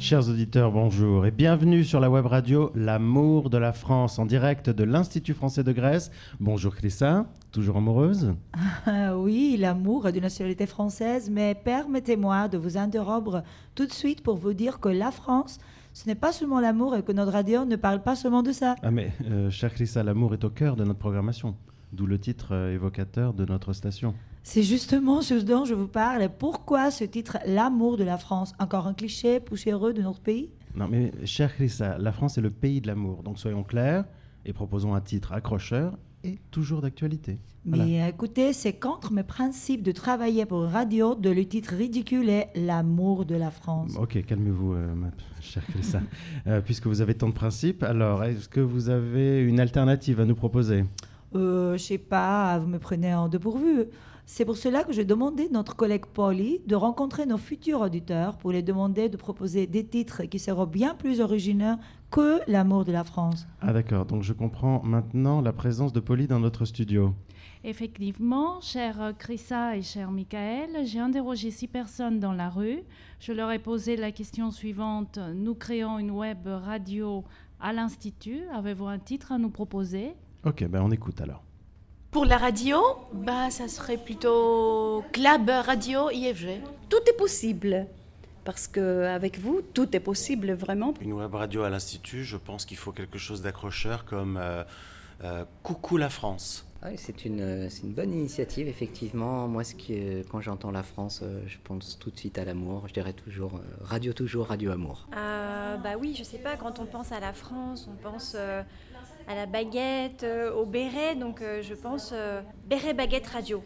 Chers auditeurs, bonjour et bienvenue sur la web radio L'amour de la France en direct de l'Institut français de Grèce. Bonjour Chrissa, toujours amoureuse Ah oui, l'amour de nationalité française, mais permettez-moi de vous interrompre tout de suite pour vous dire que la France, ce n'est pas seulement l'amour et que notre radio ne parle pas seulement de ça. Ah mais, euh, chère Chrissa, l'amour est au cœur de notre programmation, d'où le titre euh, évocateur de notre station. C'est justement ce dont je vous parle. Pourquoi ce titre L'amour de la France? Encore un cliché poussiéreux de notre pays? Non mais, chère Chrissa, la France est le pays de l'amour, donc soyons clairs et proposons un titre accrocheur et toujours d'actualité. Voilà. Mais écoutez, c'est contre mes principes de travailler pour radio de le titre ridicule est L'amour de la France. Ok, calmez-vous, euh, ma chère Chrissa. Euh, puisque vous avez tant de principes, alors est-ce que vous avez une alternative à nous proposer? Euh, je sais pas, vous me prenez en dépourvu. C'est pour cela que j'ai demandé à notre collègue Polly de rencontrer nos futurs auditeurs pour les demander de proposer des titres qui seront bien plus originaux que L'amour de la France. Ah d'accord, donc je comprends maintenant la présence de Polly dans notre studio. Effectivement, cher Chrissa et cher Michael, j'ai interrogé six personnes dans la rue. Je leur ai posé la question suivante. Nous créons une web radio à l'Institut. Avez-vous un titre à nous proposer? Ok, ben on écoute alors. Pour la radio, bah, ça serait plutôt Club Radio IFG. Tout est possible. Parce que avec vous, tout est possible vraiment. Une web radio à l'Institut, je pense qu'il faut quelque chose d'accrocheur comme euh, euh, Coucou la France. Ah oui, c'est une, c'est une bonne initiative, effectivement. Moi, ce qui quand j'entends la France, euh, je pense tout de suite à l'amour. Je dirais toujours euh, radio toujours, radio amour. Euh, bah oui, je sais pas, quand on pense à la France, on pense euh, à la baguette, euh, au béret, donc euh, je pense euh, béret baguette radio.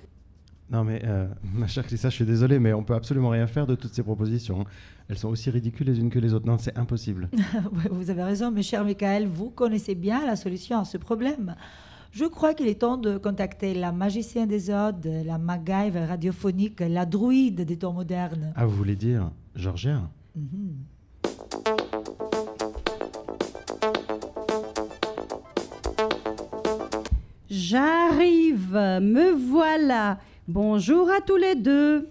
Non mais, euh, ma chère Chrissa, je suis désolé, mais on peut absolument rien faire de toutes ces propositions. Elles sont aussi ridicules les unes que les autres. Non, c'est impossible. Vous avez raison, mes chers Michael, vous connaissez bien la solution à ce problème. Je crois qu'il est temps de contacter la magicienne des odes, la MacGyver radiophonique, la druide des temps modernes. Ah, vous voulez dire Georgia? Mhm. J'arrive, me voilà. Bonjour à tous les deux.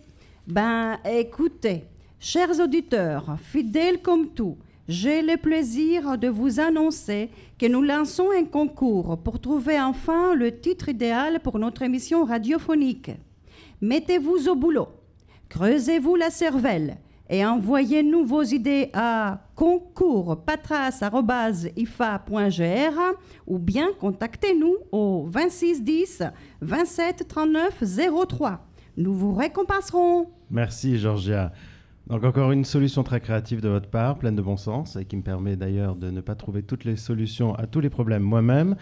Ben, écoutez, chers auditeurs, fidèles comme tout, j'ai le plaisir de vous annoncer que nous lançons un concours pour trouver enfin le titre idéal pour notre émission radiophonique. Mettez-vous au boulot, creusez-vous la cervelle et envoyez-nous vos idées à concourspatras.ifa.gr ou bien contactez-nous au 26 10 27 39 03. Nous vous récompenserons. Merci Georgia. Donc encore une solution très créative de votre part, pleine de bon sens, et qui me permet d'ailleurs de ne pas trouver toutes les solutions à tous les problèmes moi-même.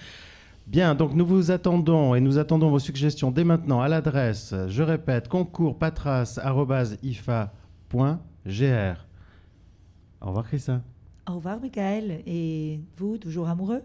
Bien, donc nous vous attendons et nous attendons vos suggestions dès maintenant à l'adresse, je répète, concourspatras.ifa.gr. Au revoir Chrissa. Au revoir, Michael. Et vous, toujours amoureux?